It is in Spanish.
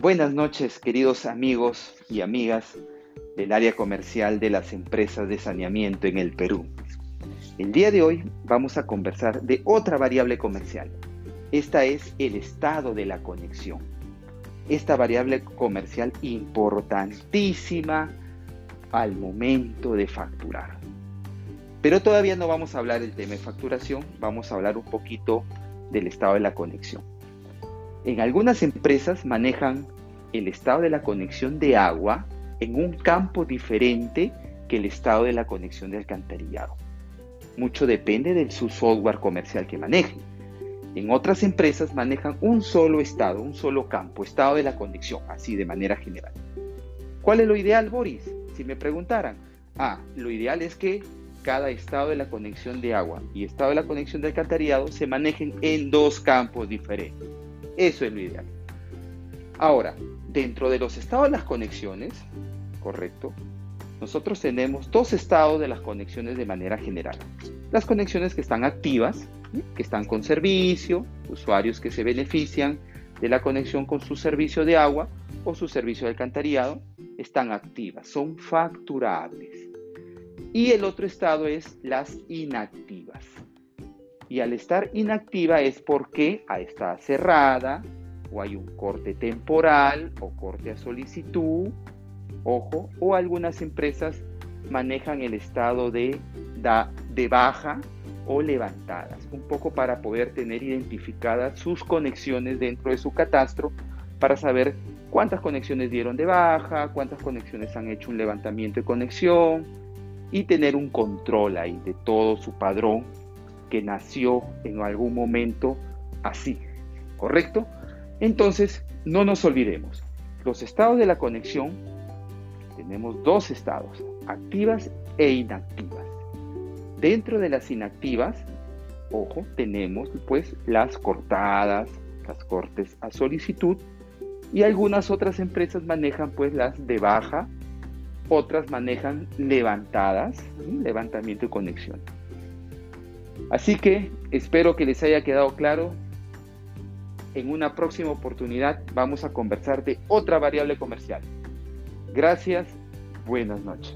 Buenas noches, queridos amigos y amigas del área comercial de las empresas de saneamiento en el Perú. El día de hoy vamos a conversar de otra variable comercial. Esta es el estado de la conexión. Esta variable comercial importantísima al momento de facturar. Pero todavía no vamos a hablar del tema de facturación, vamos a hablar un poquito del estado de la conexión. En algunas empresas manejan el estado de la conexión de agua en un campo diferente que el estado de la conexión de alcantarillado. Mucho depende de su software comercial que manejen. En otras empresas manejan un solo estado, un solo campo, estado de la conexión, así de manera general. ¿Cuál es lo ideal, Boris? Si me preguntaran, ah, lo ideal es que cada estado de la conexión de agua y estado de la conexión de alcantarillado se manejen en dos campos diferentes. Eso es lo ideal. Ahora, dentro de los estados de las conexiones, correcto, nosotros tenemos dos estados de las conexiones de manera general. Las conexiones que están activas, que están con servicio, usuarios que se benefician de la conexión con su servicio de agua o su servicio de alcantarillado, están activas, son facturables. Y el otro estado es las inactivas. Y al estar inactiva es porque está cerrada o hay un corte temporal o corte a solicitud, ojo, o algunas empresas manejan el estado de, de baja o levantadas, un poco para poder tener identificadas sus conexiones dentro de su catastro para saber cuántas conexiones dieron de baja, cuántas conexiones han hecho un levantamiento de conexión y tener un control ahí de todo su padrón que nació en algún momento así, ¿correcto? Entonces, no nos olvidemos, los estados de la conexión, tenemos dos estados, activas e inactivas. Dentro de las inactivas, ojo, tenemos pues las cortadas, las cortes a solicitud y algunas otras empresas manejan pues las de baja, otras manejan levantadas, levantamiento y conexión. Así que espero que les haya quedado claro. En una próxima oportunidad vamos a conversar de otra variable comercial. Gracias, buenas noches.